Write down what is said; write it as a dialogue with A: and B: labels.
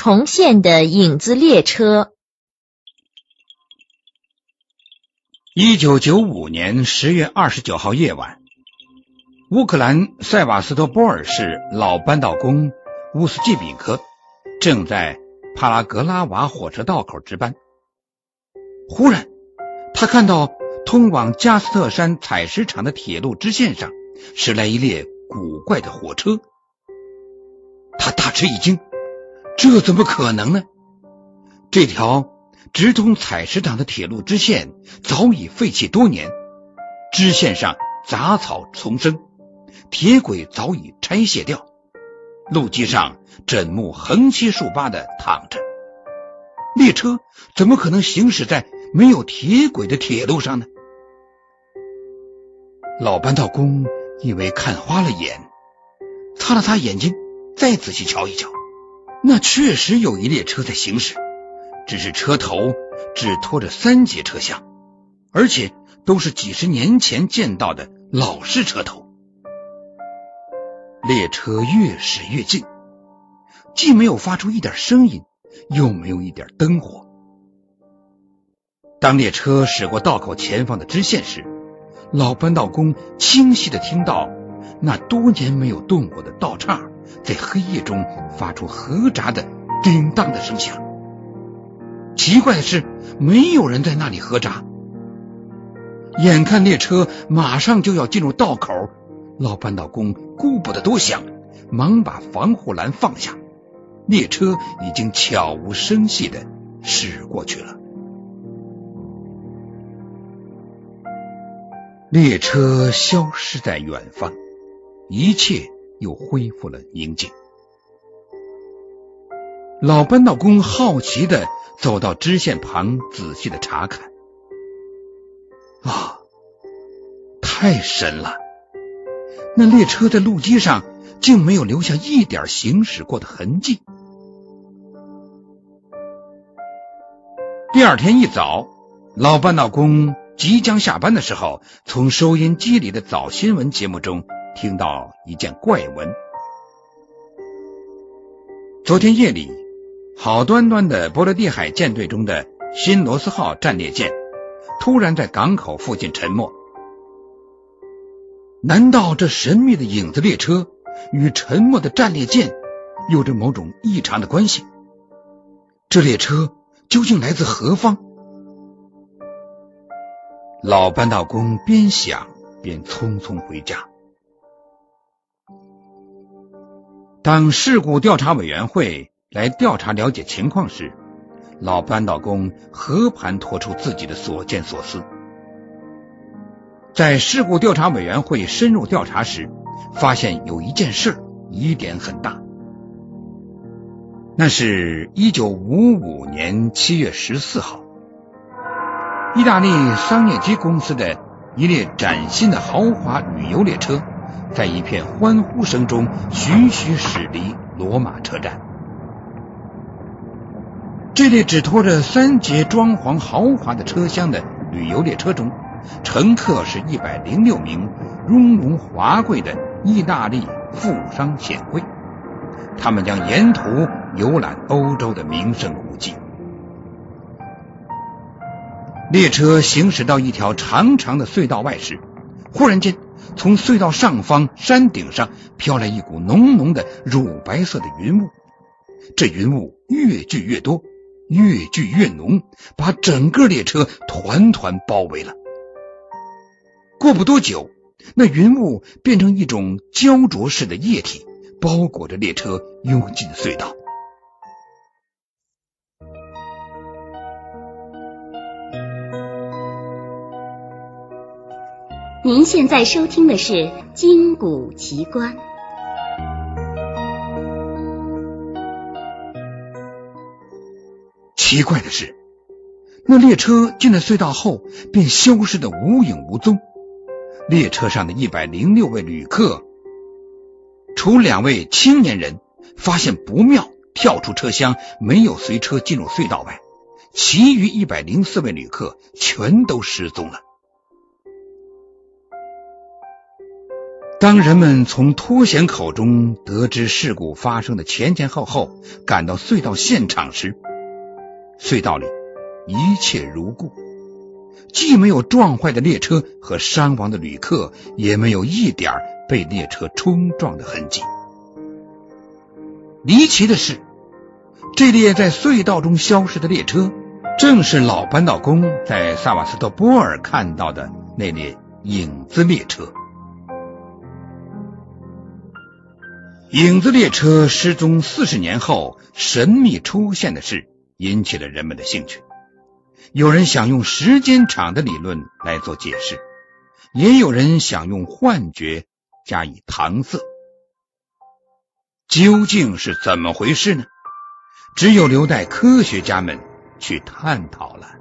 A: 重现的影子列车。
B: 一九九五年十月二十九号夜晚，乌克兰塞瓦斯托波尔市老扳道工乌斯季比科正在帕拉格拉瓦火车道口值班。忽然，他看到通往加斯特山采石场的铁路支线上驶来一列古怪的火车，他大吃一惊。这怎么可能呢？这条直通采石场的铁路支线早已废弃多年，支线上杂草丛生，铁轨早已拆卸掉，路基上枕木横七竖八的躺着。列车怎么可能行驶在没有铁轨的铁路上呢？老扳道工以为看花了眼，擦了擦眼睛，再仔细瞧一瞧。那确实有一列车在行驶，只是车头只拖着三节车厢，而且都是几十年前见到的老式车头。列车越驶越近，既没有发出一点声音，又没有一点灯火。当列车驶过道口前方的支线时，老扳道工清晰的听到那多年没有动过的道岔。在黑夜中发出合闸的叮当的声响。奇怪的是，没有人在那里合闸。眼看列车马上就要进入道口，老扳道工顾不得多想，忙把防护栏放下。列车已经悄无声息的驶过去了。列车消失在远方，一切。又恢复了宁静。老扳道工好奇的走到支线旁，仔细的查看。啊，太神了！那列车在路基上竟没有留下一点行驶过的痕迹。第二天一早，老扳道工即将下班的时候，从收音机里的早新闻节目中。听到一件怪闻：昨天夜里，好端端的波罗的海舰队中的新罗斯号战列舰突然在港口附近沉没。难道这神秘的影子列车与沉没的战列舰有着某种异常的关系？这列车究竟来自何方？老扳道工边想边匆匆回家。当事故调查委员会来调查了解情况时，老扳道工和盘托出自己的所见所思。在事故调查委员会深入调查时，发现有一件事疑点很大。那是一九五五年七月十四号，意大利商业机公司的一列崭新的豪华旅游列车。在一片欢呼声中，徐徐驶离罗马车站。这列只拖着三节装潢豪华的车厢的旅游列车中，乘客是一百零六名雍容华贵的意大利富商显贵。他们将沿途游览欧洲的名胜古迹。列车行驶到一条长长的隧道外时，忽然间。从隧道上方山顶上飘来一股浓浓的乳白色的云雾，这云雾越聚越多，越聚越浓，把整个列车团团包围了。过不多久，那云雾变成一种焦灼式的液体，包裹着列车，涌进隧道。
C: 您现在收听的是《金谷奇观》。
B: 奇怪的是，那列车进了隧道后便消失的无影无踪。列车上的一百零六位旅客，除两位青年人发现不妙，跳出车厢，没有随车进入隧道外，其余一百零四位旅客全都失踪了。当人们从脱险口中得知事故发生的前前后后，赶到隧道现场时，隧道里一切如故，既没有撞坏的列车和伤亡的旅客，也没有一点被列车冲撞的痕迹。离奇的是，这列在隧道中消失的列车，正是老扳道工在萨瓦斯托波尔看到的那列影子列车。影子列车失踪四十年后神秘出现的事，引起了人们的兴趣。有人想用时间场的理论来做解释，也有人想用幻觉加以搪塞。究竟是怎么回事呢？只有留待科学家们去探讨了。